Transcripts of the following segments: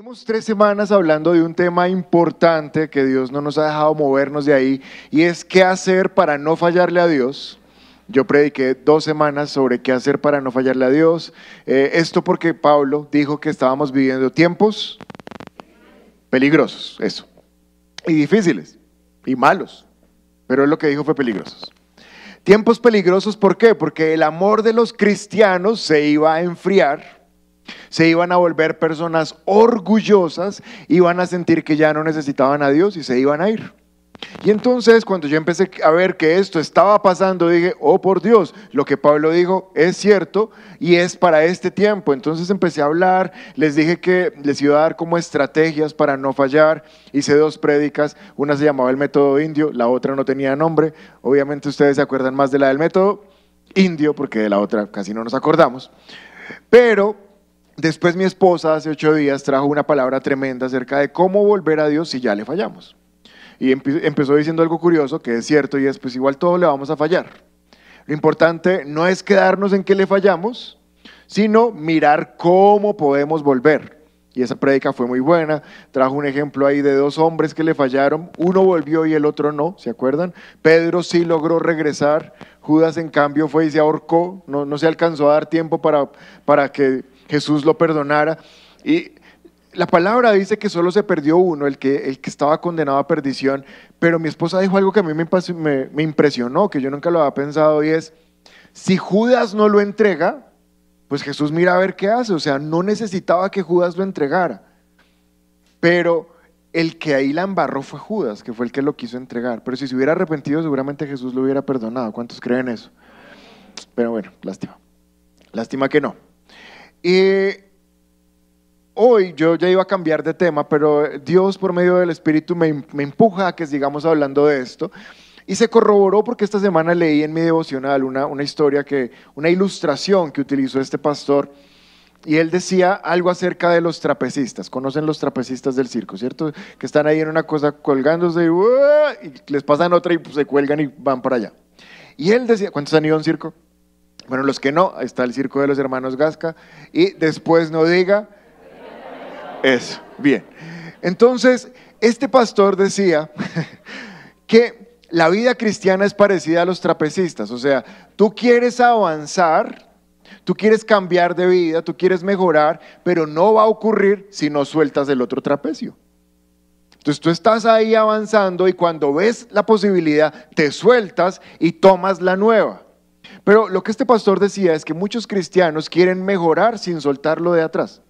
Venimos tres semanas hablando de un tema importante que Dios no nos ha dejado movernos de ahí y es qué hacer para no fallarle a Dios. Yo prediqué dos semanas sobre qué hacer para no fallarle a Dios. Eh, esto porque Pablo dijo que estábamos viviendo tiempos peligrosos, eso, y difíciles, y malos, pero lo que dijo fue peligrosos. Tiempos peligrosos, ¿por qué? Porque el amor de los cristianos se iba a enfriar se iban a volver personas orgullosas, iban a sentir que ya no necesitaban a Dios y se iban a ir. Y entonces cuando yo empecé a ver que esto estaba pasando, dije, oh por Dios, lo que Pablo dijo es cierto y es para este tiempo. Entonces empecé a hablar, les dije que les iba a dar como estrategias para no fallar. Hice dos prédicas, una se llamaba el método indio, la otra no tenía nombre. Obviamente ustedes se acuerdan más de la del método indio porque de la otra casi no nos acordamos. Pero Después mi esposa hace ocho días trajo una palabra tremenda acerca de cómo volver a Dios si ya le fallamos. Y empe- empezó diciendo algo curioso, que es cierto, y es pues igual todo le vamos a fallar. Lo importante no es quedarnos en que le fallamos, sino mirar cómo podemos volver. Y esa prédica fue muy buena. Trajo un ejemplo ahí de dos hombres que le fallaron. Uno volvió y el otro no, ¿se acuerdan? Pedro sí logró regresar. Judas, en cambio, fue y se ahorcó. No, no se alcanzó a dar tiempo para, para que Jesús lo perdonara. Y la palabra dice que solo se perdió uno, el que, el que estaba condenado a perdición. Pero mi esposa dijo algo que a mí me, impresionó, que yo nunca lo había pensado, y es, si Judas no lo entrega, pues Jesús mira a ver qué hace. O sea, no necesitaba que Judas lo entregara. Pero el que ahí la embarró fue Judas, que fue el que lo quiso entregar. Pero si se hubiera arrepentido, seguramente Jesús lo hubiera perdonado. ¿Cuántos creen eso? Pero bueno, lástima. Lástima que no. Y hoy yo ya iba a cambiar de tema, pero Dios por medio del Espíritu me, me empuja a que sigamos hablando de esto. Y se corroboró porque esta semana leí en mi devocional una, una historia, que, una ilustración que utilizó este pastor. Y él decía algo acerca de los trapecistas. Conocen los trapecistas del circo, ¿cierto? Que están ahí en una cosa colgándose y, y les pasan otra y pues, se cuelgan y van para allá. Y él decía, ¿cuántos han ido a un circo? Bueno, los que no, está el circo de los hermanos Gasca. Y después no diga, eso, bien. Entonces, este pastor decía que la vida cristiana es parecida a los trapecistas. O sea, tú quieres avanzar, tú quieres cambiar de vida, tú quieres mejorar, pero no va a ocurrir si no sueltas el otro trapecio. Entonces tú estás ahí avanzando y cuando ves la posibilidad, te sueltas y tomas la nueva. Pero lo que este pastor decía es que muchos cristianos quieren mejorar sin soltarlo de atrás.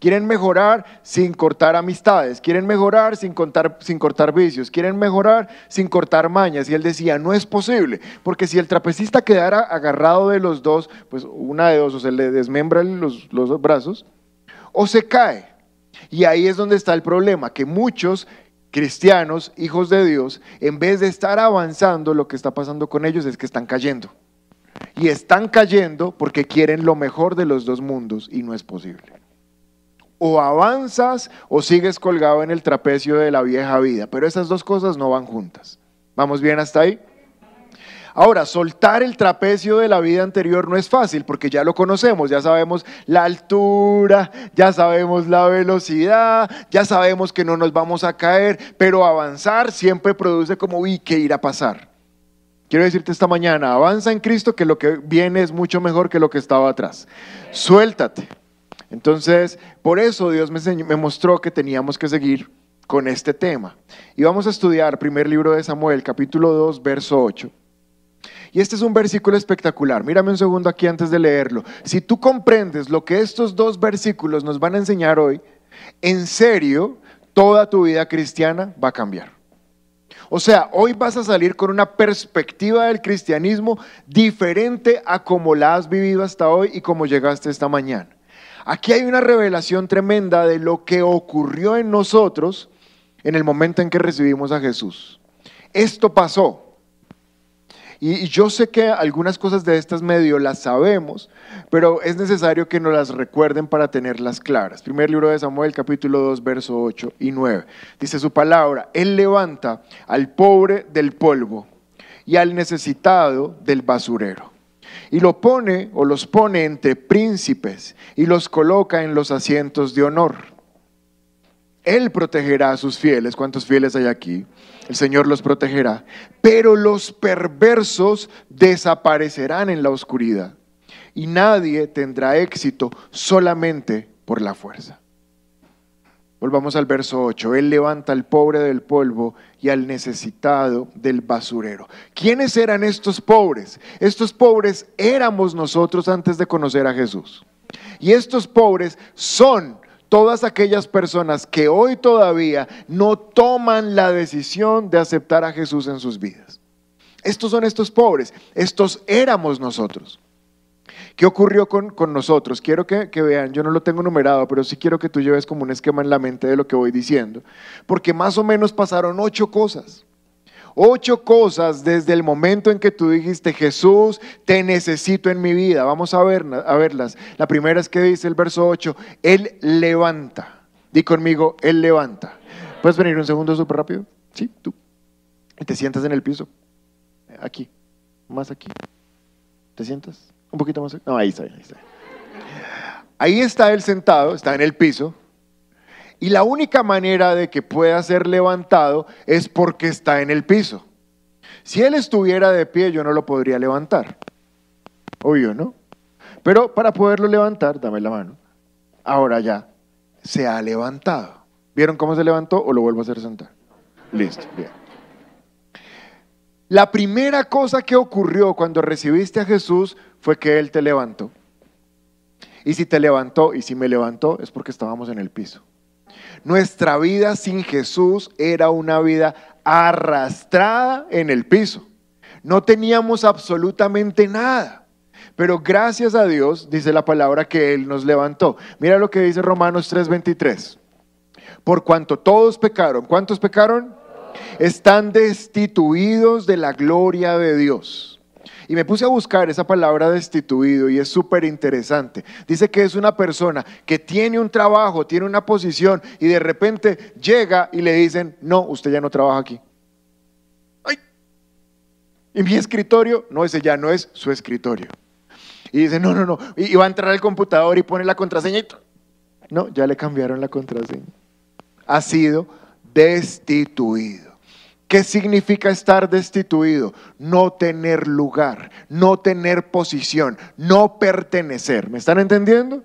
Quieren mejorar sin cortar amistades, quieren mejorar sin, contar- sin cortar vicios, quieren mejorar sin cortar mañas. Y él decía, no es posible, porque si el trapecista quedara agarrado de los dos, pues una de dos, o se le desmembran los, los brazos, o se cae. Y ahí es donde está el problema, que muchos cristianos, hijos de Dios, en vez de estar avanzando, lo que está pasando con ellos es que están cayendo. Y están cayendo porque quieren lo mejor de los dos mundos y no es posible. O avanzas o sigues colgado en el trapecio de la vieja vida, pero esas dos cosas no van juntas. ¿Vamos bien hasta ahí? Ahora, soltar el trapecio de la vida anterior no es fácil porque ya lo conocemos, ya sabemos la altura, ya sabemos la velocidad, ya sabemos que no nos vamos a caer, pero avanzar siempre produce como, uy, ¿qué irá a pasar? Quiero decirte esta mañana, avanza en Cristo que lo que viene es mucho mejor que lo que estaba atrás. Suéltate. Entonces, por eso Dios me, mostró que teníamos que seguir con este tema. Y vamos a estudiar primer libro de Samuel, capítulo 2, verso 8. Y este es un versículo espectacular. Mírame un segundo aquí antes de leerlo. Si tú comprendes lo que estos dos versículos nos van a enseñar hoy, en serio, toda tu vida cristiana va a cambiar. O sea, hoy vas a salir con una perspectiva del cristianismo diferente a como la has vivido hasta hoy y como llegaste esta mañana. Aquí hay una revelación tremenda de lo que ocurrió en nosotros en el momento en que recibimos a Jesús. Esto pasó. Y, yo sé que algunas cosas de estas medio las sabemos, pero es necesario que nos las recuerden para tenerlas claras. Primer libro de Samuel, capítulo 2, verso 8 y 9. Dice su palabra, Él levanta al pobre del polvo y al necesitado del basurero. Y lo pone o los pone entre príncipes y los coloca en los asientos de honor. Él protegerá a sus fieles. ¿Cuántos fieles hay aquí? El Señor los protegerá. Pero los perversos desaparecerán en la oscuridad. Y nadie tendrá éxito solamente por la fuerza. Volvamos al verso 8. Él levanta al pobre del polvo y al necesitado del basurero. ¿Quiénes eran estos pobres? Estos pobres éramos nosotros antes de conocer a Jesús. Y estos pobres son todas aquellas personas que hoy todavía no toman la decisión de aceptar a Jesús en sus vidas. Estos son estos pobres, estos éramos nosotros. ¿Qué ocurrió con, con nosotros? Quiero que, que vean, yo no lo tengo numerado, pero sí quiero que tú lleves como un esquema en la mente de lo que voy diciendo, porque más o menos pasaron ocho cosas. Ocho cosas desde el momento en que tú dijiste, Jesús, te necesito en mi vida. Vamos a, ver, a verlas. La primera es que dice el verso 8, Él levanta. Di conmigo, Él levanta. ¿Puedes venir un segundo súper rápido? Sí, tú. Y te sientas en el piso. Aquí. Más aquí. ¿Te sientas? Un poquito más. No, ahí está, ahí está. Ahí está Él sentado, está en el piso. Y la única manera de que pueda ser levantado es porque está en el piso. Si él estuviera de pie, yo no lo podría levantar. Obvio, ¿no? Pero para poderlo levantar, dame la mano. Ahora ya se ha levantado. ¿Vieron cómo se levantó o lo vuelvo a hacer sentar? Listo, bien. La primera cosa que ocurrió cuando recibiste a Jesús fue que Él te levantó. Y si te levantó y si me levantó es porque estábamos en el piso. Nuestra vida sin Jesús era una vida arrastrada en el piso. No teníamos absolutamente nada. Pero gracias a Dios, dice la palabra, que Él nos levantó. Mira lo que dice Romanos 3:23. Por cuanto todos pecaron, ¿cuántos pecaron? Están destituidos de la gloria de Dios. Y me puse a buscar esa palabra destituido y es súper interesante. Dice que es una persona que tiene un trabajo, tiene una posición y de repente llega y le dicen, no, usted ya no trabaja aquí. Ay. Y mi escritorio, no, ese ya no es su escritorio. Y dice, no, no, no. Y, va a entrar al computador y pone la contraseña y... No, ya le cambiaron la contraseña. Ha sido destituido. ¿Qué significa estar destituido? No tener lugar, no tener posición, no pertenecer. ¿Me están entendiendo?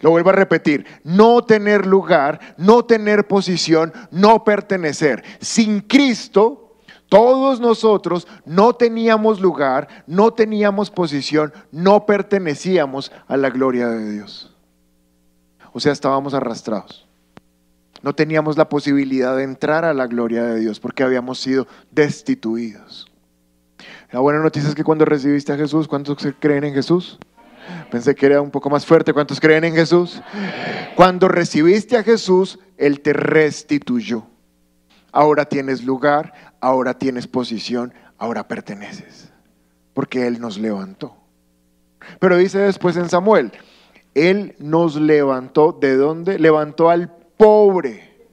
Lo vuelvo a repetir, no tener lugar, no tener posición, no pertenecer. Sin Cristo, todos nosotros no teníamos lugar, no teníamos posición, no pertenecíamos a la gloria de Dios. O sea, estábamos arrastrados. No teníamos la posibilidad de entrar a la gloria de Dios porque habíamos sido destituidos. La buena noticia es que cuando recibiste a Jesús, ¿cuántos creen en Jesús? Pensé que era un poco más fuerte. ¿Cuántos creen en Jesús? Cuando recibiste a Jesús, Él te restituyó. Ahora tienes lugar, ahora tienes posición, ahora perteneces. Porque Él nos levantó. Pero dice después en Samuel, Él nos levantó. ¿De dónde? Levantó al pobre.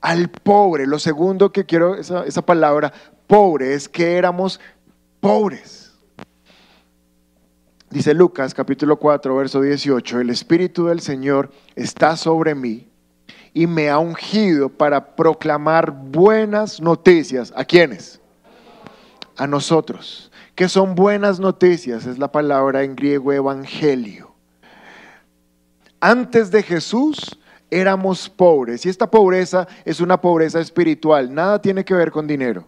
Al pobre. Lo segundo que quiero, esa, palabra, pobre, es que éramos pobres. Dice Lucas capítulo 4, verso 18, el Espíritu del Señor está sobre mí y me ha ungido para proclamar buenas noticias. ¿A quiénes? A nosotros. ¿Qué son buenas noticias? Es la palabra en griego evangelio. Antes de Jesús éramos pobres y esta pobreza es una pobreza espiritual, nada tiene que ver con dinero.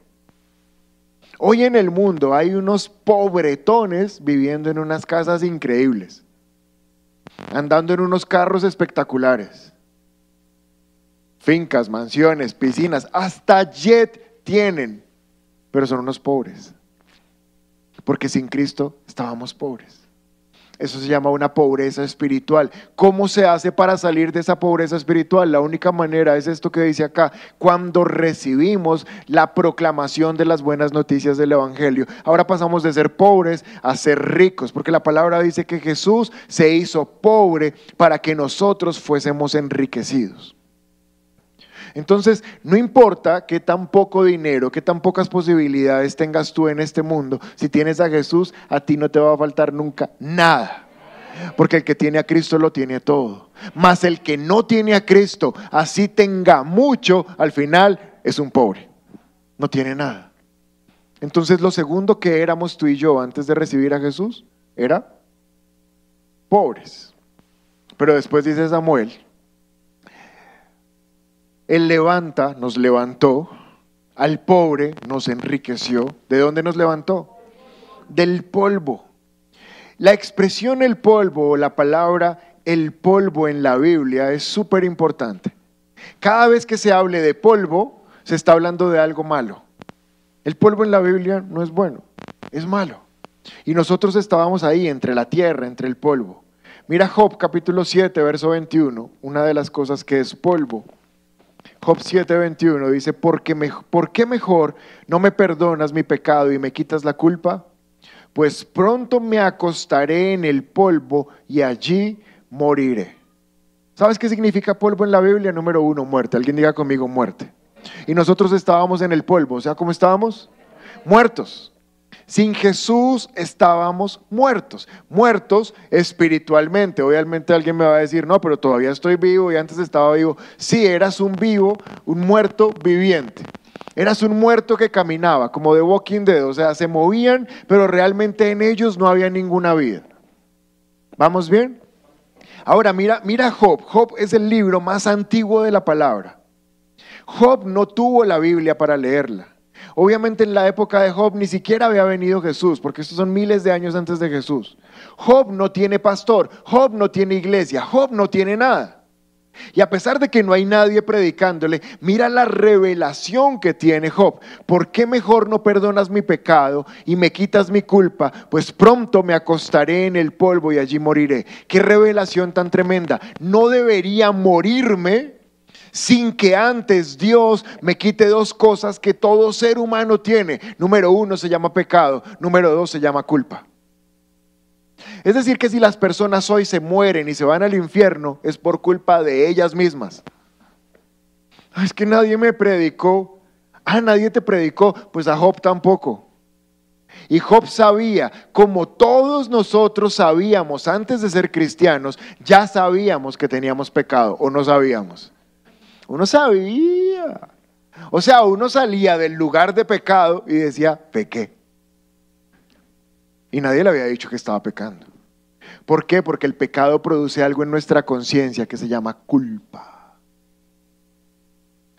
Hoy en el mundo hay unos pobretones viviendo en unas casas increíbles, andando en unos carros espectaculares, fincas, mansiones, piscinas, hasta jet tienen, pero son unos pobres, porque sin Cristo estábamos pobres. Eso se llama una pobreza espiritual. ¿Cómo se hace para salir de esa pobreza espiritual? La única manera es esto que dice acá, cuando recibimos la proclamación de las buenas noticias del Evangelio. Ahora pasamos de ser pobres a ser ricos, porque la palabra dice que Jesús se hizo pobre para que nosotros fuésemos enriquecidos. Entonces, no importa qué tan poco dinero, qué tan pocas posibilidades tengas tú en este mundo, si tienes a Jesús, a ti no te va a faltar nunca nada. Porque el que tiene a Cristo lo tiene todo. Mas el que no tiene a Cristo, así tenga mucho, al final es un pobre. No tiene nada. Entonces lo segundo que éramos tú y yo antes de recibir a Jesús era pobres. Pero después dice Samuel, él levanta, nos levantó, al pobre nos enriqueció. ¿De dónde nos levantó? Del polvo. La expresión el polvo o la palabra el polvo en la Biblia es súper importante. Cada vez que se hable de polvo, se está hablando de algo malo. El polvo en la Biblia no es bueno, es malo. Y nosotros estábamos ahí entre la tierra, entre el polvo. Mira Job capítulo 7, verso 21, una de las cosas que es polvo. Job 7:21 dice, ¿Por qué, me- ¿por qué mejor no me perdonas mi pecado y me quitas la culpa? Pues pronto me acostaré en el polvo y allí moriré. ¿Sabes qué significa polvo en la Biblia? Número uno, muerte. Alguien diga conmigo muerte. Y nosotros estábamos en el polvo. O sea, ¿cómo estábamos? Muertos. Sin Jesús estábamos muertos, muertos espiritualmente. Obviamente alguien me va a decir, no, pero todavía estoy vivo y antes estaba vivo. Sí, eras un vivo, un muerto viviente. Eras un muerto que caminaba, como de Walking Dead, o sea, se movían, pero realmente en ellos no había ninguna vida. ¿Vamos bien? Ahora mira, mira Job. Job es el libro más antiguo de la palabra. Job no tuvo la Biblia para leerla. Obviamente en la época de Job ni siquiera había venido Jesús, porque estos son miles de años antes de Jesús. Job no tiene pastor, Job no tiene iglesia, Job no tiene nada. Y a pesar de que no hay nadie predicándole, mira la revelación que tiene Job. ¿Por qué mejor no perdonas mi pecado y me quitas mi culpa? Pues pronto me acostaré en el polvo y allí moriré. Qué revelación tan tremenda. No debería morirme sin que antes Dios me quite dos cosas que todo ser humano tiene. Número uno se llama pecado, número dos se llama culpa. Es decir, que si las personas hoy se mueren y se van al infierno, es por culpa de ellas mismas. "Ah, Es que nadie me predicó. Ah, nadie te predicó. Pues a Job tampoco. Y Job sabía, como todos nosotros sabíamos antes de ser cristianos, ya sabíamos que teníamos pecado o no sabíamos. Uno sabía. O sea, uno salía del lugar de pecado y decía, pequé. Y nadie le había dicho que estaba pecando. ¿Por qué? Porque el pecado produce algo en nuestra conciencia que se llama culpa.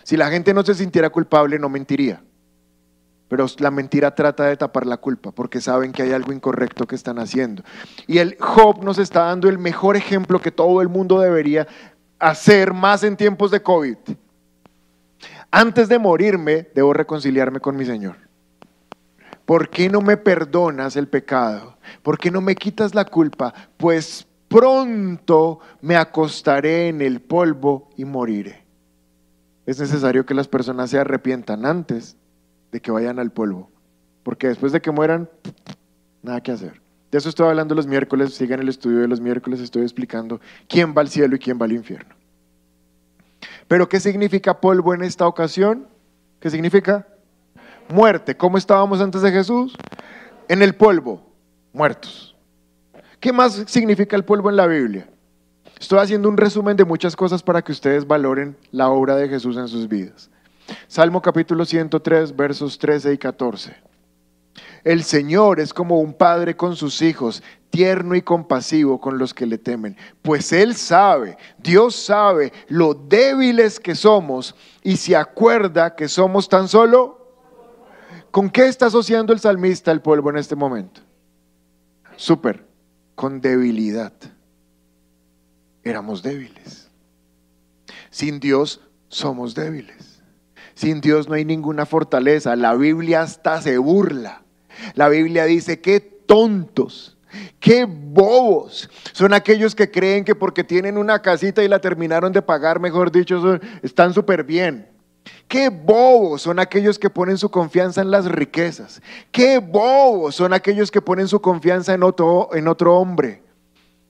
Si la gente no se sintiera culpable, no mentiría. Pero la mentira trata de tapar la culpa porque saben que hay algo incorrecto que están haciendo. Y el Job nos está dando el mejor ejemplo que todo el mundo debería hacer más en tiempos de COVID. Antes de morirme, debo reconciliarme con mi Señor. ¿Por qué no me perdonas el pecado? ¿Por qué no me quitas la culpa? Pues pronto me acostaré en el polvo y moriré. Es necesario que las personas se arrepientan antes de que vayan al polvo. Porque después de que mueran, nada que hacer. De eso estoy hablando los miércoles. Sigan el estudio de los miércoles. Estoy explicando quién va al cielo y quién va al infierno. Pero ¿qué significa polvo en esta ocasión? ¿Qué significa? Muerte. ¿Cómo estábamos antes de Jesús? En el polvo, muertos. ¿Qué más significa el polvo en la Biblia? Estoy haciendo un resumen de muchas cosas para que ustedes valoren la obra de Jesús en sus vidas. Salmo capítulo 103, versos 13 y 14. El Señor es como un padre con sus hijos, tierno y compasivo con los que le temen, pues Él sabe, Dios sabe lo débiles que somos y se acuerda que somos tan solo... ¿Con qué está asociando el salmista el polvo en este momento? Súper, con debilidad. Éramos débiles. Sin Dios somos débiles. Sin Dios no hay ninguna fortaleza. La Biblia hasta se burla. La Biblia dice que tontos Qué bobos son aquellos que creen que porque tienen una casita y la terminaron de pagar, mejor dicho, están súper bien. Qué bobos son aquellos que ponen su confianza en las riquezas. Qué bobos son aquellos que ponen su confianza en otro, en otro hombre.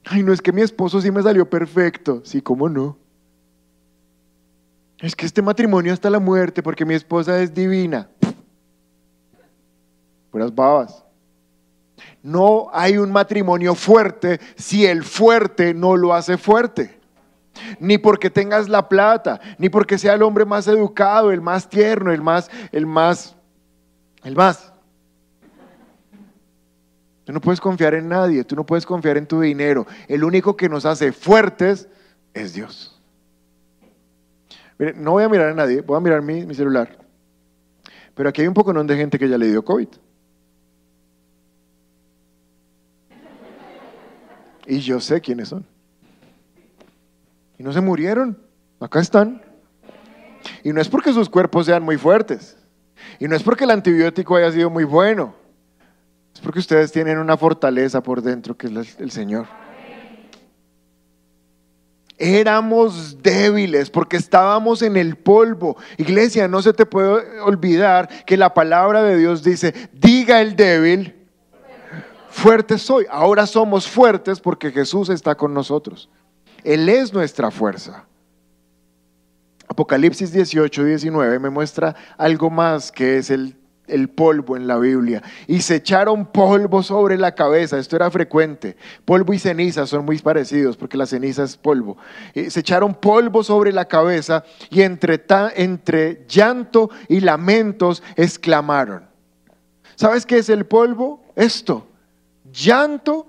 Ay, no es que mi esposo sí me salió perfecto. Sí, ¿cómo no? Es que este matrimonio hasta la muerte porque mi esposa es divina. Puras babas. No hay un matrimonio fuerte si el fuerte no lo hace fuerte. Ni porque tengas la plata, ni porque sea el hombre más educado, el más tierno, el más, el más, el más. Tú no puedes confiar en nadie, tú no puedes confiar en tu dinero. El único que nos hace fuertes es Dios. Mire, no voy a mirar a nadie, voy a mirar mi, mi celular. Pero aquí hay un poco de gente que ya le dio COVID. Y yo sé quiénes son. Y no se murieron. Acá están. Y no es porque sus cuerpos sean muy fuertes. Y no es porque el antibiótico haya sido muy bueno. Es porque ustedes tienen una fortaleza por dentro que es el Señor. Éramos débiles porque estábamos en el polvo. Iglesia, no se te puede olvidar que la palabra de Dios dice, diga el débil, fuerte soy. Ahora somos fuertes porque Jesús está con nosotros. Él es nuestra fuerza. Apocalipsis 18, 19 me muestra algo más que es el, el polvo en la Biblia. Y se echaron polvo sobre la cabeza. Esto era frecuente. Polvo y ceniza son muy parecidos porque la ceniza es polvo. Y se echaron polvo sobre la cabeza y entre, ta- entre llanto y lamentos exclamaron. ¿Sabes qué es el polvo? Esto, llanto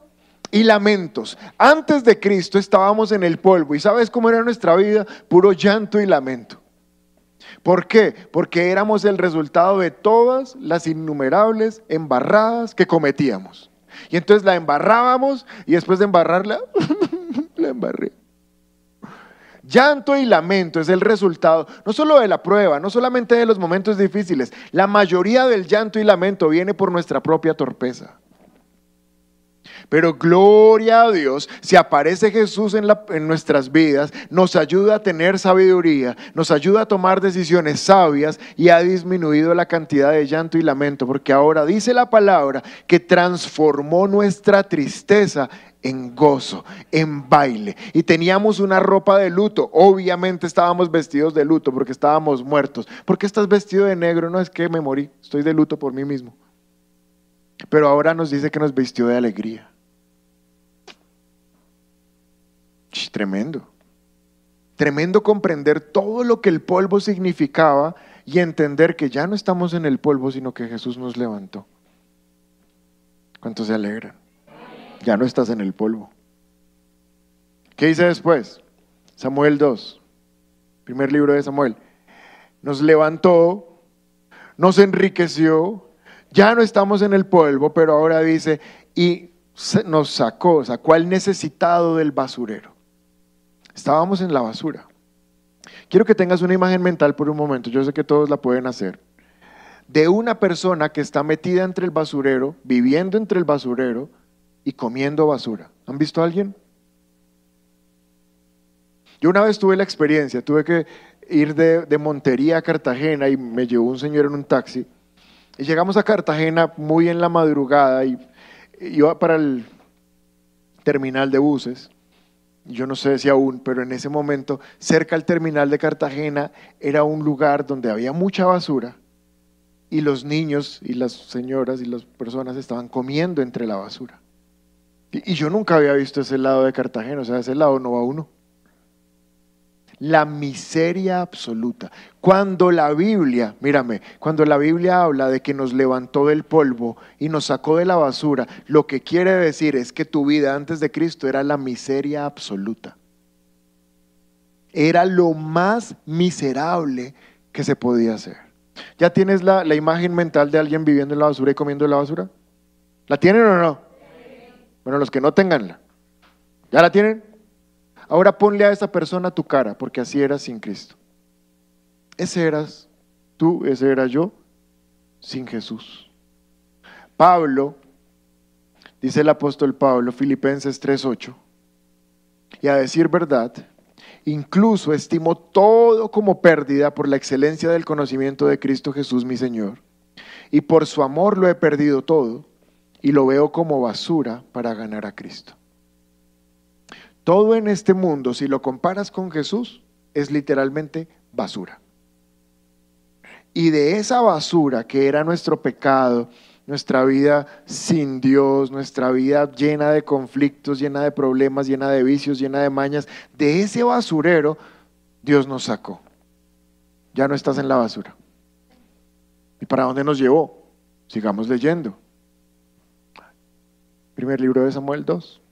y lamentos. Antes de Cristo estábamos en el polvo y ¿sabes cómo era nuestra vida? Puro llanto y lamento. ¿Por qué? Porque éramos el resultado de todas las innumerables embarradas que cometíamos. Y entonces la embarrábamos y después de embarrarla, la embarré. Llanto y lamento es el resultado no solo de la prueba, no solamente de los momentos difíciles, la mayoría del llanto y lamento viene por nuestra propia torpeza. Pero gloria a Dios, si aparece Jesús en, nuestras vidas, nos ayuda a tener sabiduría, nos ayuda a tomar decisiones sabias y ha disminuido la cantidad de llanto y lamento, porque ahora dice la palabra que transformó nuestra tristeza en gozo, en baile. Y teníamos una ropa de luto. Obviamente estábamos vestidos de luto porque estábamos muertos. ¿Por qué estás vestido de negro? No es que me morí, estoy de luto por mí mismo. Pero ahora nos dice que nos vistió de alegría. Tremendo. Tremendo comprender todo lo que el polvo significaba y entender que ya no estamos en el polvo, sino que Jesús nos levantó. ¿Cuántos se alegran? Ya no estás en el polvo. ¿Qué dice después? Samuel 2, primer libro de Samuel. Nos levantó, nos enriqueció, ya no estamos en el polvo, pero ahora dice, y nos sacó, sacó al necesitado del basurero. Estábamos en la basura. Quiero que tengas una imagen mental por un momento, yo sé que todos la pueden hacer, de una persona que está metida entre el basurero, viviendo entre el basurero y comiendo basura. ¿Han visto a alguien? Yo una vez tuve la experiencia, tuve que ir de, Montería a Cartagena y me llevó un señor en un taxi. Y llegamos a Cartagena muy en la madrugada y iba para el terminal de buses. Yo no sé si aún, pero en ese momento, cerca al terminal de Cartagena, era un lugar donde había mucha basura y los niños y las señoras y las personas estaban comiendo entre la basura. Y, y yo nunca había visto ese lado de Cartagena, o sea, ese lado no va uno. La miseria absoluta. Cuando la Biblia, mírame, cuando la Biblia habla de que nos levantó del polvo y nos sacó de la basura, lo que quiere decir es que tu vida antes de Cristo era la miseria absoluta. Era lo más miserable que se podía hacer. ¿Ya tienes la, la imagen mental de alguien viviendo en la basura y comiendo en la basura? ¿La tienen o no? Bueno, los que no tenganla. ¿Ya la tienen? Ahora ponle a esa persona tu cara, porque así eras sin Cristo. Ese eras tú, ese era yo, sin Jesús. Pablo dice el apóstol Pablo, Filipenses 3:8. Y a decir verdad, incluso estimo todo como pérdida por la excelencia del conocimiento de Cristo Jesús mi Señor. Y por su amor lo he perdido todo y lo veo como basura para ganar a Cristo. Todo en este mundo, si lo comparas con Jesús, es literalmente basura. Y de esa basura que era nuestro pecado, nuestra vida sin Dios, nuestra vida llena de conflictos, llena de problemas, llena de vicios, llena de mañas, de ese basurero Dios nos sacó. Ya no estás en la basura. ¿Y para dónde nos llevó? Sigamos leyendo. Primer libro de Samuel 2.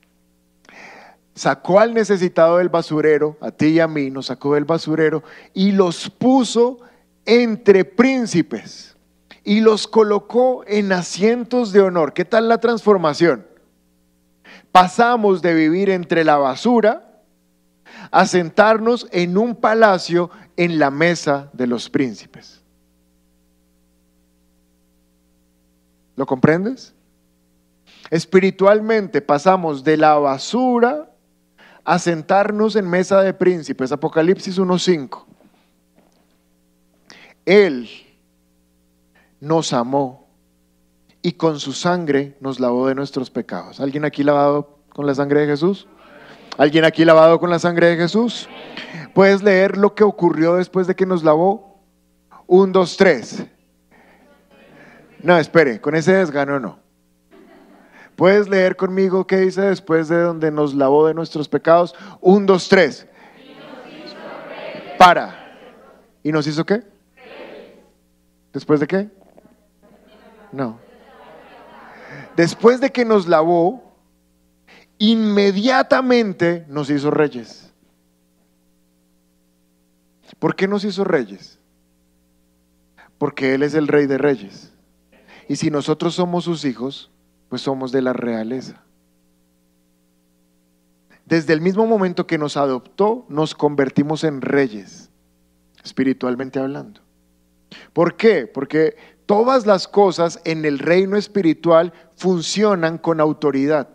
Sacó al necesitado del basurero, a ti y a mí, nos sacó del basurero y los puso entre príncipes y los colocó en asientos de honor. ¿Qué tal la transformación? Pasamos de vivir entre la basura a sentarnos en un palacio en la mesa de los príncipes. ¿Lo comprendes? Espiritualmente pasamos de la basura a sentarnos en mesa de príncipes. Apocalipsis 1.5. Él nos amó y con su sangre nos lavó de nuestros pecados. ¿Alguien aquí lavado con la sangre de Jesús? ¿Alguien aquí lavado con la sangre de Jesús? ¿Puedes leer lo que ocurrió después de que nos lavó? Un, dos, tres. No, espere, con ese desgano no. ¿Puedes leer conmigo qué dice después de donde nos lavó de nuestros pecados? Un, dos, tres. Para. ¿Y nos hizo qué? ¿Después de qué? No. Después de que nos lavó, inmediatamente nos hizo reyes. ¿Por qué nos hizo reyes? Porque Él es el rey de reyes. Y si nosotros somos sus hijos, pues somos de la realeza. Desde el mismo momento que nos adoptó, nos convertimos en reyes, espiritualmente hablando. ¿Por qué? Porque todas las cosas en el reino espiritual funcionan con autoridad.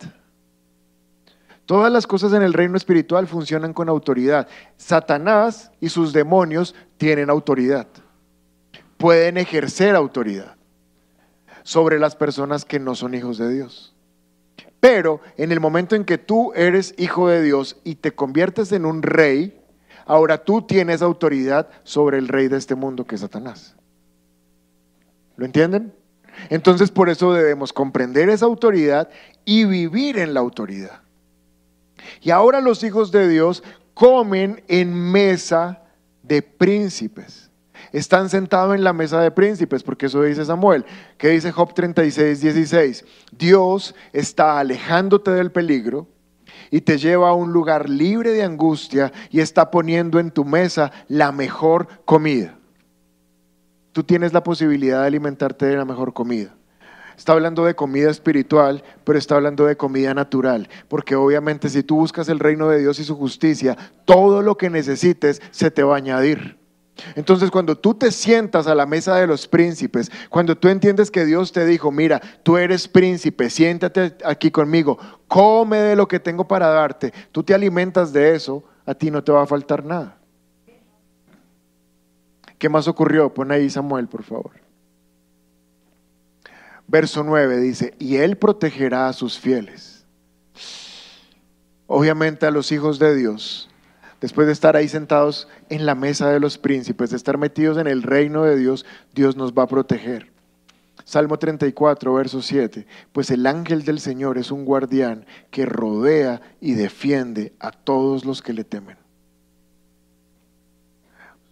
Todas las cosas en el reino espiritual funcionan con autoridad. Satanás y sus demonios tienen autoridad. Pueden ejercer autoridad sobre las personas que no son hijos de Dios. Pero en el momento en que tú eres hijo de Dios y te conviertes en un rey, ahora tú tienes autoridad sobre el rey de este mundo que es Satanás. ¿Lo entienden? Entonces por eso debemos comprender esa autoridad y vivir en la autoridad. Y ahora los hijos de Dios comen en mesa de príncipes. Están sentados en la mesa de príncipes, porque eso dice Samuel. ¿Qué dice Job 36, 16? Dios está alejándote del peligro y te lleva a un lugar libre de angustia y está poniendo en tu mesa la mejor comida. Tú tienes la posibilidad de alimentarte de la mejor comida. Está hablando de comida espiritual, pero está hablando de comida natural, porque obviamente si tú buscas el reino de Dios y su justicia, todo lo que necesites se te va a añadir. Entonces cuando tú te sientas a la mesa de los príncipes, cuando tú entiendes que Dios te dijo, mira, tú eres príncipe, siéntate aquí conmigo, come de lo que tengo para darte, tú te alimentas de eso, a ti no te va a faltar nada. ¿Qué más ocurrió? Pon ahí Samuel, por favor. Verso 9 dice, y él protegerá a sus fieles. Obviamente a los hijos de Dios, después de estar ahí sentados en la mesa de los príncipes, de estar metidos en el reino de Dios, Dios nos va a proteger. Salmo 34, verso 7, pues el ángel del Señor es un guardián que rodea y defiende a todos los que le temen.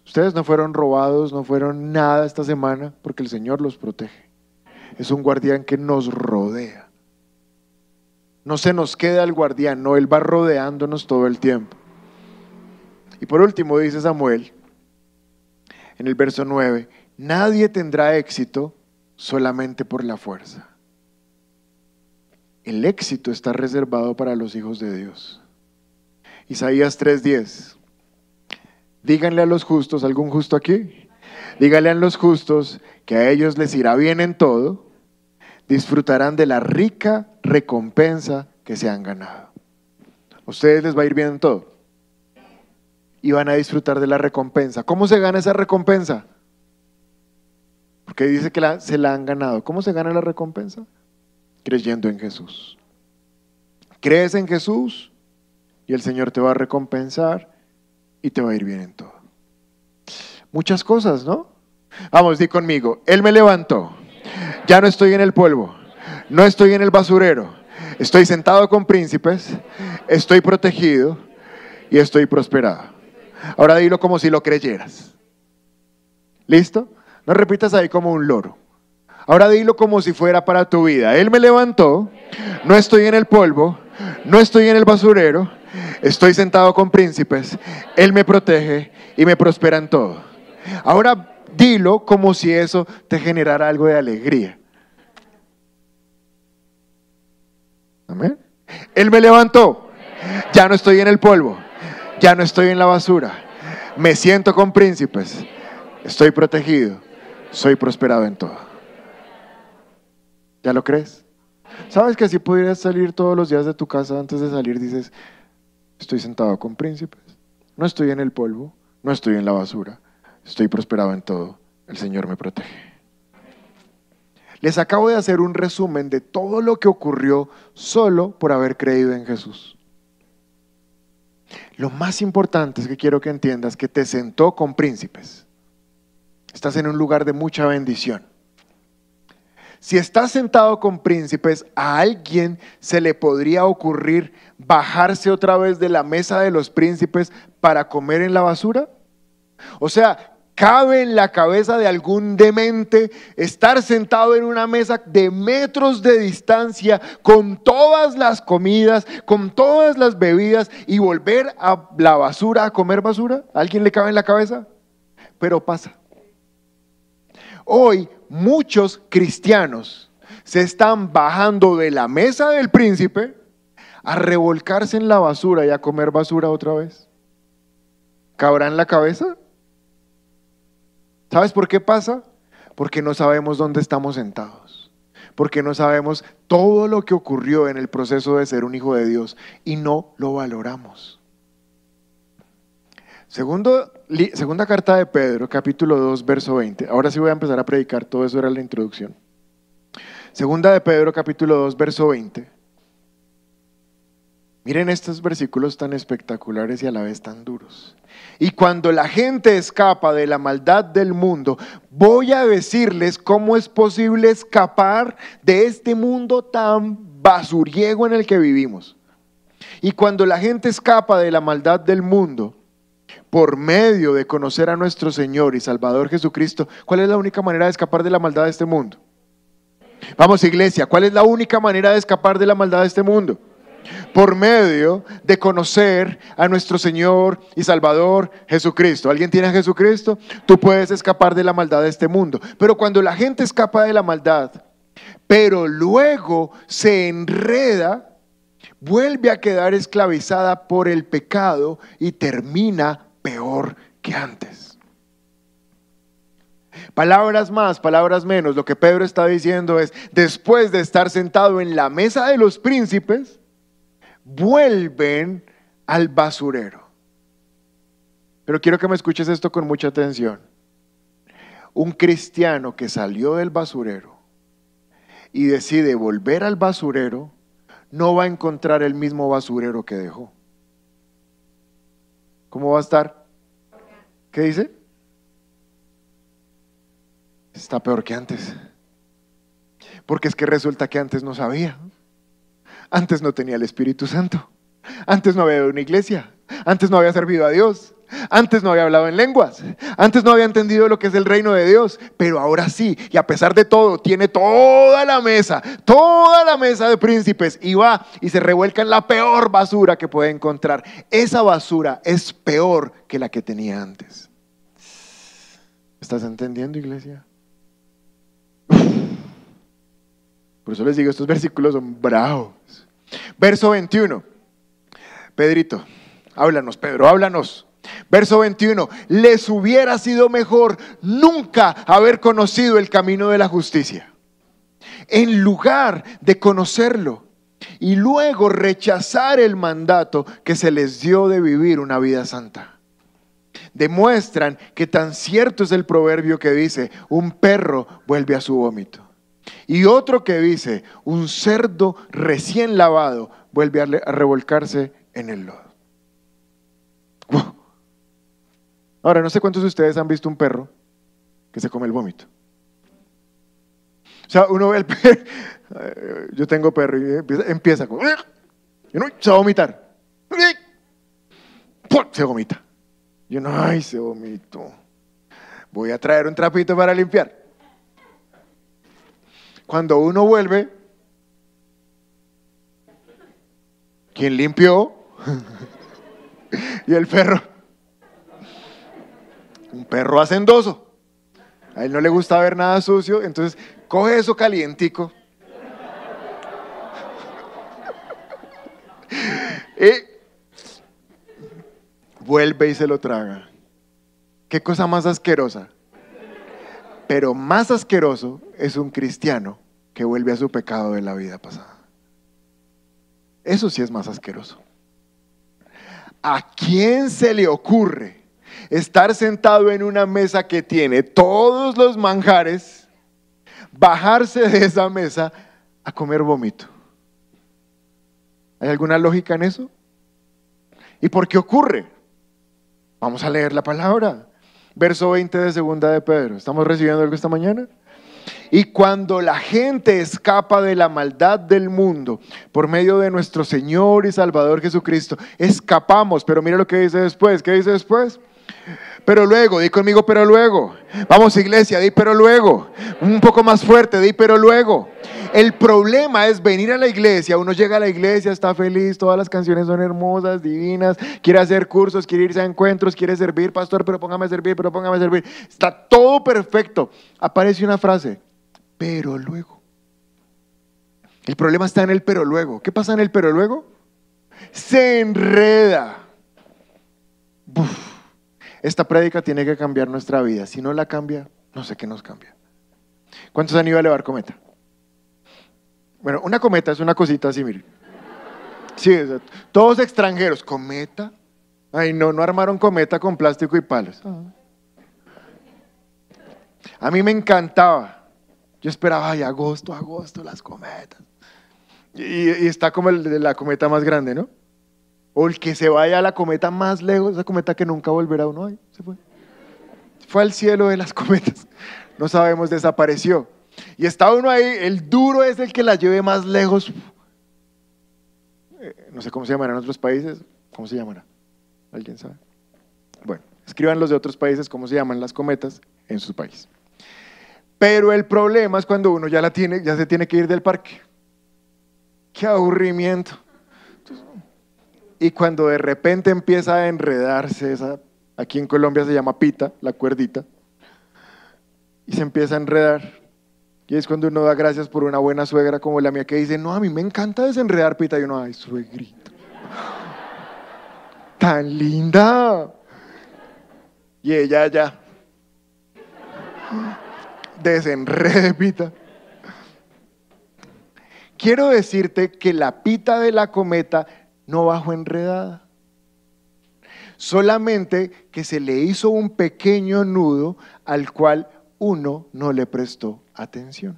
Ustedes no fueron robados, no fueron nada esta semana porque el Señor los protege. Es un guardián que nos rodea. No se nos queda el guardián, no, Él va rodeándonos todo el tiempo. Y por último dice Samuel, en el verso 9, nadie tendrá éxito solamente por la fuerza. El éxito está reservado para los hijos de Dios. Isaías 3:10. Díganle a los justos, ¿algún justo aquí? Díganle a los justos que a ellos les irá bien en todo. disfrutarán de la rica recompensa que se han ganado. A ustedes les va a ir bien en todo. Y van a disfrutar de la recompensa. ¿Cómo se gana esa recompensa? Porque dice que se la han ganado. ¿Cómo se gana la recompensa? Creyendo en Jesús. Crees en Jesús y el Señor te va a recompensar y te va a ir bien en todo. Muchas cosas, ¿no? Vamos, di conmigo. Él me levantó. Ya no estoy en el polvo. No estoy en el basurero. Estoy sentado con príncipes. Estoy protegido y estoy prosperado. Ahora dilo como si lo creyeras. ¿Listo? No repitas ahí como un loro. Ahora dilo como si fuera para tu vida. Él me levantó, no estoy en el polvo, no estoy en el basurero, estoy sentado con príncipes, Él me protege y me prospera en todo. Ahora dilo como si eso te generara algo de alegría. Amén. Él me levantó, ya no estoy en el polvo, ya no estoy en la basura, me siento con príncipes, estoy protegido, soy prosperado en todo. ¿Ya lo crees? ¿Sabes que si pudieras salir todos los días de tu casa antes de salir dices, estoy sentado con príncipes, no estoy en el polvo, no estoy en la basura, estoy prosperado en todo, el Señor me protege. Les acabo de hacer un resumen de todo lo que ocurrió solo por haber creído en Jesús. Lo más importante es que quiero que entiendas que te sentó con príncipes. Estás en un lugar de mucha bendición. Si estás sentado con príncipes, a alguien se le podría ocurrir bajarse otra vez de la mesa de los príncipes para comer en la basura. O sea, cabe en la cabeza de algún demente estar sentado en una mesa de metros de distancia con todas las comidas, con todas las bebidas y volver a la basura a comer basura. ¿A ¿Alguien le cabe en la cabeza? Pero pasa. Hoy muchos cristianos se están bajando de la mesa del príncipe a revolcarse en la basura y a comer basura otra vez. ¿Cabrá en la cabeza? ¿Sabes por qué pasa? Porque no sabemos dónde estamos sentados. Porque no sabemos todo lo que ocurrió en el proceso de ser un hijo de Dios y no lo valoramos. Segunda carta de Pedro, capítulo 2, verso 20. Ahora sí voy a empezar a predicar, todo eso era la introducción. Segunda de Pedro, capítulo 2, verso 20. Miren estos versículos tan espectaculares y a la vez tan duros. Y cuando la gente escapa de la maldad del mundo, voy a decirles cómo es posible escapar de este mundo tan basuriego en el que vivimos. Y cuando la gente escapa de la maldad del mundo, por medio de conocer a nuestro Señor y Salvador Jesucristo, ¿cuál es la única manera de escapar de la maldad de este mundo? Vamos, iglesia, ¿cuál es la única manera de escapar de la maldad de este mundo? Por medio de conocer a nuestro Señor y Salvador Jesucristo. ¿Alguien tiene a Jesucristo? Tú puedes escapar de la maldad de este mundo. Pero cuando la gente escapa de la maldad, pero luego se enreda, vuelve a quedar esclavizada por el pecado y termina peor que antes. Palabras más, palabras menos, lo que Pedro está diciendo es, después de estar sentado en la mesa de los príncipes, vuelven al basurero. Pero quiero que me escuches esto con mucha atención. Un cristiano que salió del basurero y decide volver al basurero, no va a encontrar el mismo basurero que dejó. ¿Cómo va a estar? ¿Qué dice? Está peor que antes. Porque es que resulta que antes no sabía. Antes no tenía el Espíritu Santo. Antes no había una iglesia. Antes no había servido a Dios. Antes no había hablado en lenguas. Antes no había entendido lo que es el reino de Dios. Pero ahora sí. Y a pesar de todo, tiene toda la mesa, toda la mesa de príncipes. Y va y se revuelca en la peor basura que puede encontrar. Esa basura es peor que la que tenía antes. ¿Estás entendiendo, iglesia? Por eso les digo, estos versículos son bravos. Verso 21. Pedrito, háblanos, Pedro, háblanos. Verso 21. Les hubiera sido mejor nunca haber conocido el camino de la justicia. en lugar de conocerlo y luego rechazar el mandato que se les dio de vivir una vida santa. Demuestran que tan cierto es el proverbio que dice, un perro vuelve a su vómito. Y otro que dice, un cerdo recién lavado vuelve a, revolcarse en el lodo. Ahora, no sé cuántos de ustedes han visto un perro que se come el vómito. O sea, uno ve el perro, yo tengo perro y empieza, empieza uno se va a vomitar. Se vomita. Y uno, ay, se vomitó. Voy a traer un trapito para limpiar. Cuando uno vuelve, ¿quién limpió? y el perro. Un perro hacendoso. A él no le gusta ver nada sucio, entonces coge eso calientico. y vuelve y se lo traga. Qué cosa más asquerosa. Pero más asqueroso es un cristiano que vuelve a su pecado de la vida pasada. Eso sí es más asqueroso. ¿A quién se le ocurre estar sentado en una mesa que tiene todos los manjares, bajarse de esa mesa a comer vómito? ¿Hay alguna lógica en eso? ¿Y por qué ocurre? Vamos a leer la palabra. Verso 20 de segunda de Pedro. ¿Estamos recibiendo algo esta mañana? Y cuando la gente escapa de la maldad del mundo por medio de nuestro Señor y Salvador Jesucristo, escapamos. Pero mira lo que dice después. ¿Qué dice después? Pero luego, di conmigo, pero luego. Vamos, iglesia, di pero luego. Un poco más fuerte, di pero luego. El problema es venir a la iglesia, uno llega a la iglesia, está feliz, todas las canciones son hermosas, divinas, quiere hacer cursos, quiere irse a encuentros, quiere servir, pastor, pero póngame a servir, pero póngame a servir. Está todo perfecto. Aparece una frase, pero luego. El problema está en el pero luego. ¿Qué pasa en el pero luego? Se enreda. Esta prédica tiene que cambiar nuestra vida. Si no la cambia, no sé qué nos cambia. ¿Cuántos han ido a elevar cometa? Bueno, una cometa es una cosita así, miren. Sí. Todos extranjeros. ¿Cometa? Ay, no, no armaron cometa con plástico y palos. Ah. A mí me encantaba. Yo esperaba, ay, agosto, agosto, las cometas. Y, está como el de la cometa más grande, ¿no? O el que se vaya a la cometa más lejos, esa cometa que nunca volverá uno. Ay, se fue. Fue al cielo de las cometas. No sabemos, desapareció. Y está uno ahí, el duro es el que la lleve más lejos. Eh, no sé cómo se llamará en otros países. ¿Cómo se llamará? ¿Alguien sabe? Bueno, escriban los de otros países cómo se llaman las cometas en su país. Pero el problema es cuando uno ya la tiene, ya se tiene que ir del parque. Qué aburrimiento. Y cuando de repente empieza a enredarse esa, aquí en Colombia se llama pita, la cuerdita, y se empieza a enredar. Y es cuando uno da gracias por una buena suegra como la mía que dice, no, a mí me encanta desenredar pita. Y uno, ay, suegrita. Tan linda. Y ella ya. Desenrede pita. Quiero decirte que la pita de la cometa no bajó enredada. Solamente que se le hizo un pequeño nudo al cual uno no le prestó atención.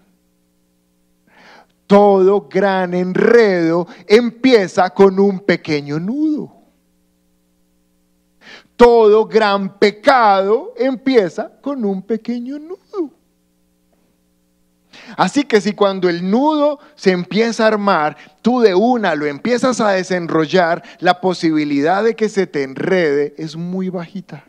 Todo gran enredo empieza con un pequeño nudo. Todo gran pecado empieza con un pequeño nudo. Así que si cuando el nudo se empieza a armar, tú de una lo empiezas a desenrollar, la posibilidad de que se te enrede es muy bajita.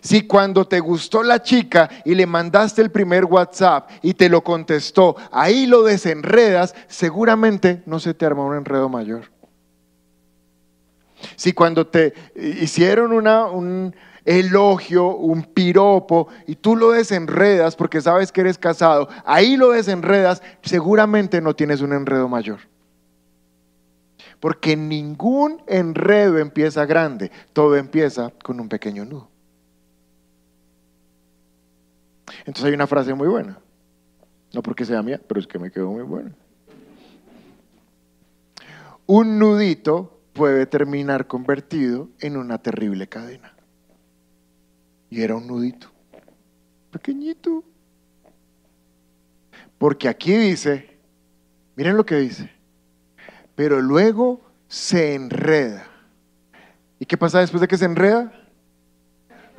Si cuando te gustó la chica y le mandaste el primer WhatsApp y te lo contestó, ahí lo desenredas, seguramente no se te arma un enredo mayor. Si cuando te hicieron una, un elogio, un piropo, y tú lo desenredas porque sabes que eres casado, ahí lo desenredas, seguramente no tienes un enredo mayor. Porque ningún enredo empieza grande, todo empieza con un pequeño nudo. Entonces hay una frase muy buena. No porque sea mía, pero es que me quedó muy buena. Un nudito puede terminar convertido en una terrible cadena. Y era un nudito, pequeñito. Porque aquí dice, miren lo que dice, pero luego se enreda. ¿Y qué pasa después de que se enreda?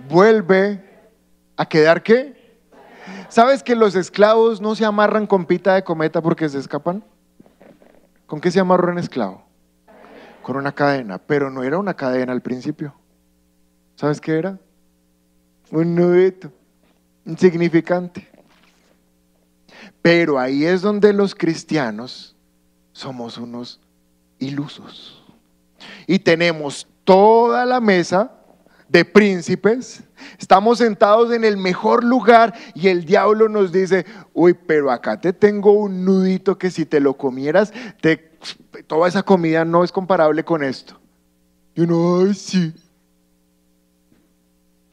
Vuelve a quedar qué? ¿Sabes que los esclavos no se amarran con pita de cometa porque se escapan? ¿Con qué se amarra un esclavo? Con una cadena, pero no era una cadena al principio. ¿Sabes qué era? Un nudito, insignificante. Pero ahí es donde los cristianos somos unos ilusos. Y tenemos toda la mesa de príncipes, estamos sentados en el mejor lugar y el diablo nos dice, uy, pero acá te tengo un nudito que si te lo comieras, te- toda esa comida no es comparable con esto. Y uno, ay, sí.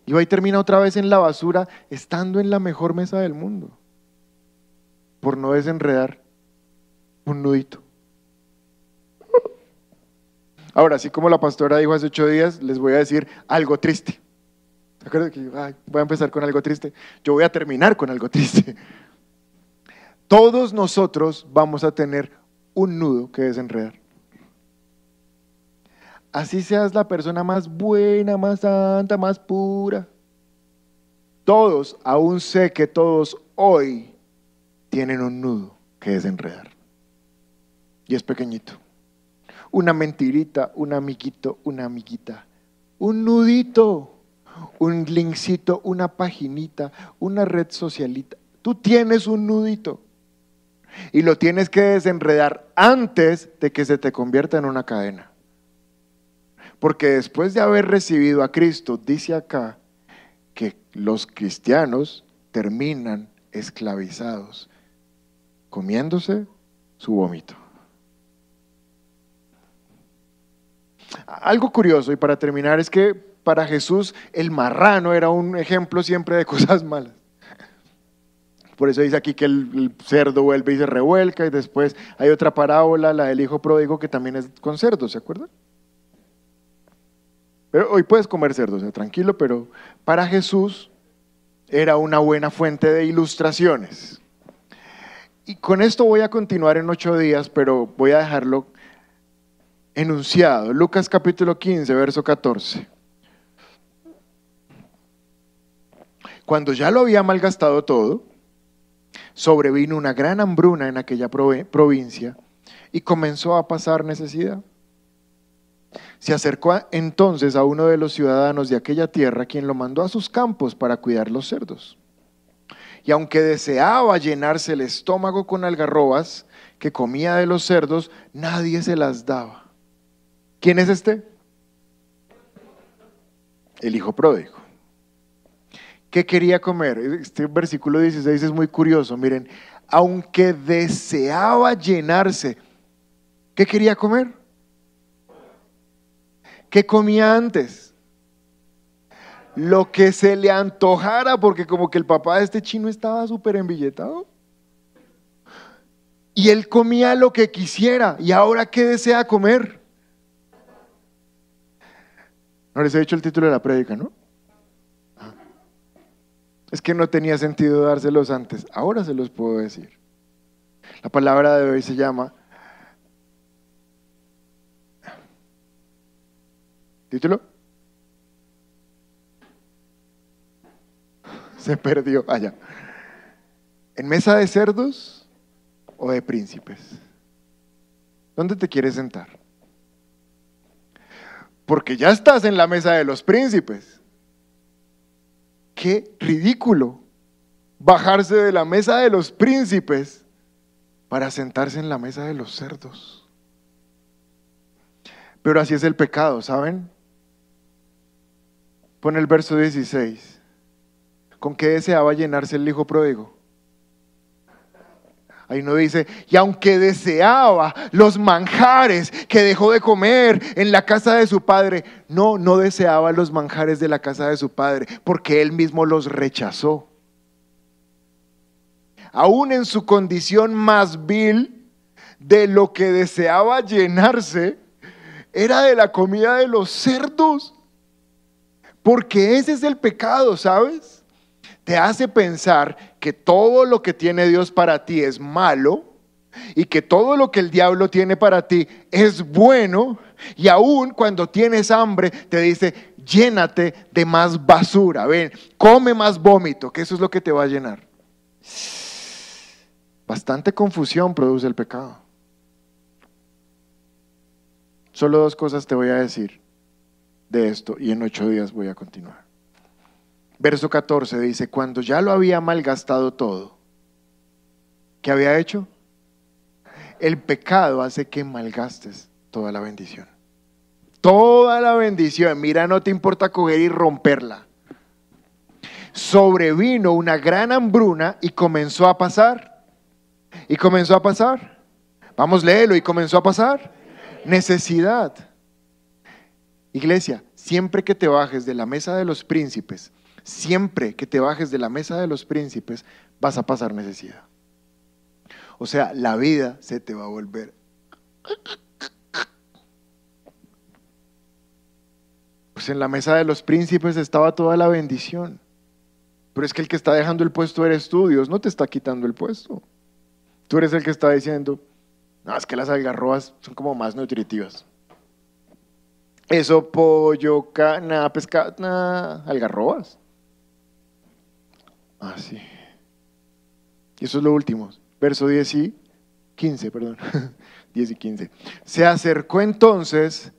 Y ahí termina otra vez en la basura, estando en la mejor mesa del mundo, por no desenredar un nudito. Ahora, así como la pastora dijo hace ocho días, les voy a decir algo triste. ¿Se que voy a empezar con algo triste? Yo voy a terminar con algo triste. Todos nosotros vamos a tener un nudo que desenredar. Así seas la persona más buena, más santa, más pura. Todos, aún sé que todos hoy tienen un nudo que desenredar. Y es pequeñito una mentirita, un amiguito, una amiguita, un nudito, un linkcito, una paginita, una red socialita. Tú tienes un nudito y lo tienes que desenredar antes de que se te convierta en una cadena. Porque después de haber recibido a Cristo, dice acá que los cristianos terminan esclavizados, comiéndose su vómito. Algo curioso y para terminar es que para Jesús el marrano era un ejemplo siempre de cosas malas. Por eso dice aquí que el, cerdo vuelve y se revuelca y después hay otra parábola, la del hijo pródigo, que también es con cerdo, ¿se acuerdan? Pero hoy puedes comer cerdo, o tranquilo, pero para Jesús era una buena fuente de ilustraciones. Y con esto voy a continuar en ocho días, pero voy a dejarlo enunciado. Lucas capítulo 15, verso 14. Cuando ya lo había malgastado todo, sobrevino una gran hambruna en aquella provincia y comenzó a pasar necesidad. Se acercó entonces a uno de los ciudadanos de aquella tierra, quien lo mandó a sus campos para cuidar los cerdos. Y aunque deseaba llenarse el estómago con algarrobas que comía de los cerdos, nadie se las daba. ¿Quién es este? El hijo pródigo. ¿Qué quería comer? Este versículo 16 es muy curioso. Miren, aunque deseaba llenarse, ¿qué quería comer? ¿Qué comía antes? Lo que se le antojara, porque como que el papá de este chino estaba súper embilletado. Y él comía lo que quisiera. ¿Y ahora qué desea comer? No les he dicho el título de la prédica, ¿no? Ah. Es que no tenía sentido dárselos antes. Ahora se los puedo decir. La palabra de hoy se llama... ¿Título? Se perdió allá. ¿En mesa de cerdos o de príncipes? ¿Dónde te quieres sentar? Porque ya estás en la mesa de los príncipes. Qué ridículo bajarse de la mesa de los príncipes para sentarse en la mesa de los cerdos. Pero así es el pecado, ¿saben? Pon el verso 16. ¿Con qué deseaba llenarse el hijo pródigo? Ahí no dice, y aunque deseaba los manjares que dejó de comer en la casa de su padre, no, no deseaba los manjares de la casa de su padre, porque él mismo los rechazó. aún en su condición más vil, de lo que deseaba llenarse, era de la comida de los cerdos. Porque ese es el pecado, ¿sabes? Te hace pensar que todo lo que tiene Dios para ti es malo y que todo lo que el diablo tiene para ti es bueno. Y aún cuando tienes hambre, te dice, llénate de más basura. Ven, come más vómito, que eso es lo que te va a llenar. Bastante confusión produce el pecado. Solo dos cosas te voy a decir de esto y en ocho días voy a continuar. Verso 14 dice, cuando ya lo había malgastado todo, ¿qué había hecho? El pecado hace que malgastes toda la bendición. Toda la bendición. Mira, no te importa coger y romperla. Sobrevino una gran hambruna y comenzó a pasar. Y comenzó a pasar. Vamos, léelo. Y comenzó a pasar. Necesidad. Iglesia, siempre que te bajes de la mesa de los príncipes, siempre que te bajes de la mesa de los príncipes, vas a pasar necesidad. O sea, la vida se te va a volver. Pues en la mesa de los príncipes estaba toda la bendición. Pero es que el que está dejando el puesto eres tú, Dios no te está quitando el puesto. Tú eres el que está diciendo, no, es que las algarrobas son como más nutritivas. Eso, pollo, cana, pescado, nada, algarrobas. Ah, sí. Y eso es lo último. Verso 10 y 15, perdón. 10 y 15. Se acercó entonces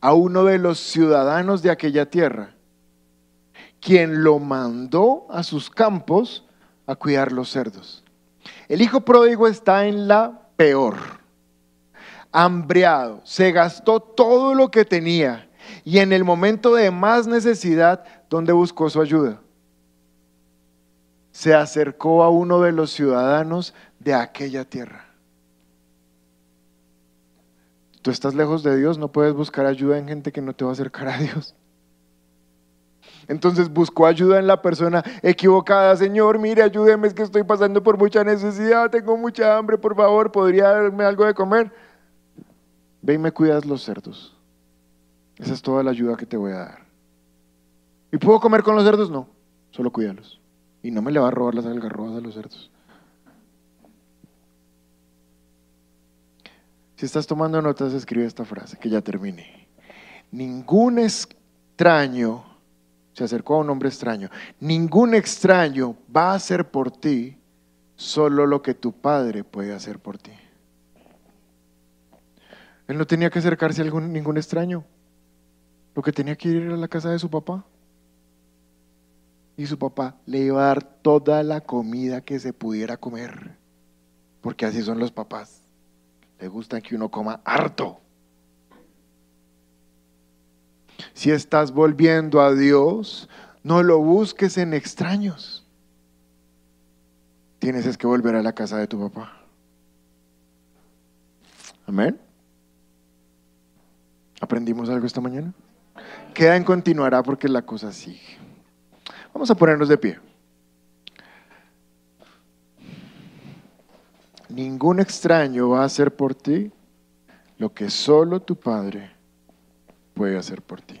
a uno de los ciudadanos de aquella tierra, quien lo mandó a sus campos a cuidar los cerdos. El hijo pródigo está en la peor hambreado, se gastó todo lo que tenía y en el momento de más necesidad, ¿dónde buscó su ayuda? Se acercó a uno de los ciudadanos de aquella tierra. Tú estás lejos de Dios, no puedes buscar ayuda en gente que no te va a acercar a Dios. Entonces buscó ayuda en la persona equivocada. Señor, mire, ayúdeme, es que estoy pasando por mucha necesidad, tengo mucha hambre, por favor, ¿podría darme algo de comer? Ve y me cuidas los cerdos. Esa es toda la ayuda que te voy a dar. ¿Y puedo comer con los cerdos? No, solo cuídalos. Y no me le va a robar las algarrobas a los cerdos. Si estás tomando notas, escribe esta frase, que ya termine. Ningún extraño se acercó a un hombre extraño. Ningún extraño va a hacer por ti solo lo que tu padre puede hacer por ti. Él no tenía que acercarse a ningún extraño. Lo que tenía que ir era a la casa de su papá. Y su papá le iba a dar toda la comida que se pudiera comer. Porque así son los papás. Le gusta que uno coma harto. Si estás volviendo a Dios, no lo busques en extraños. Tienes es que volver a la casa de tu papá. Amén. ¿Aprendimos algo esta mañana? Queda en continuará porque la cosa sigue. Vamos a ponernos de pie. Ningún extraño va a hacer por ti lo que solo tu Padre puede hacer por ti.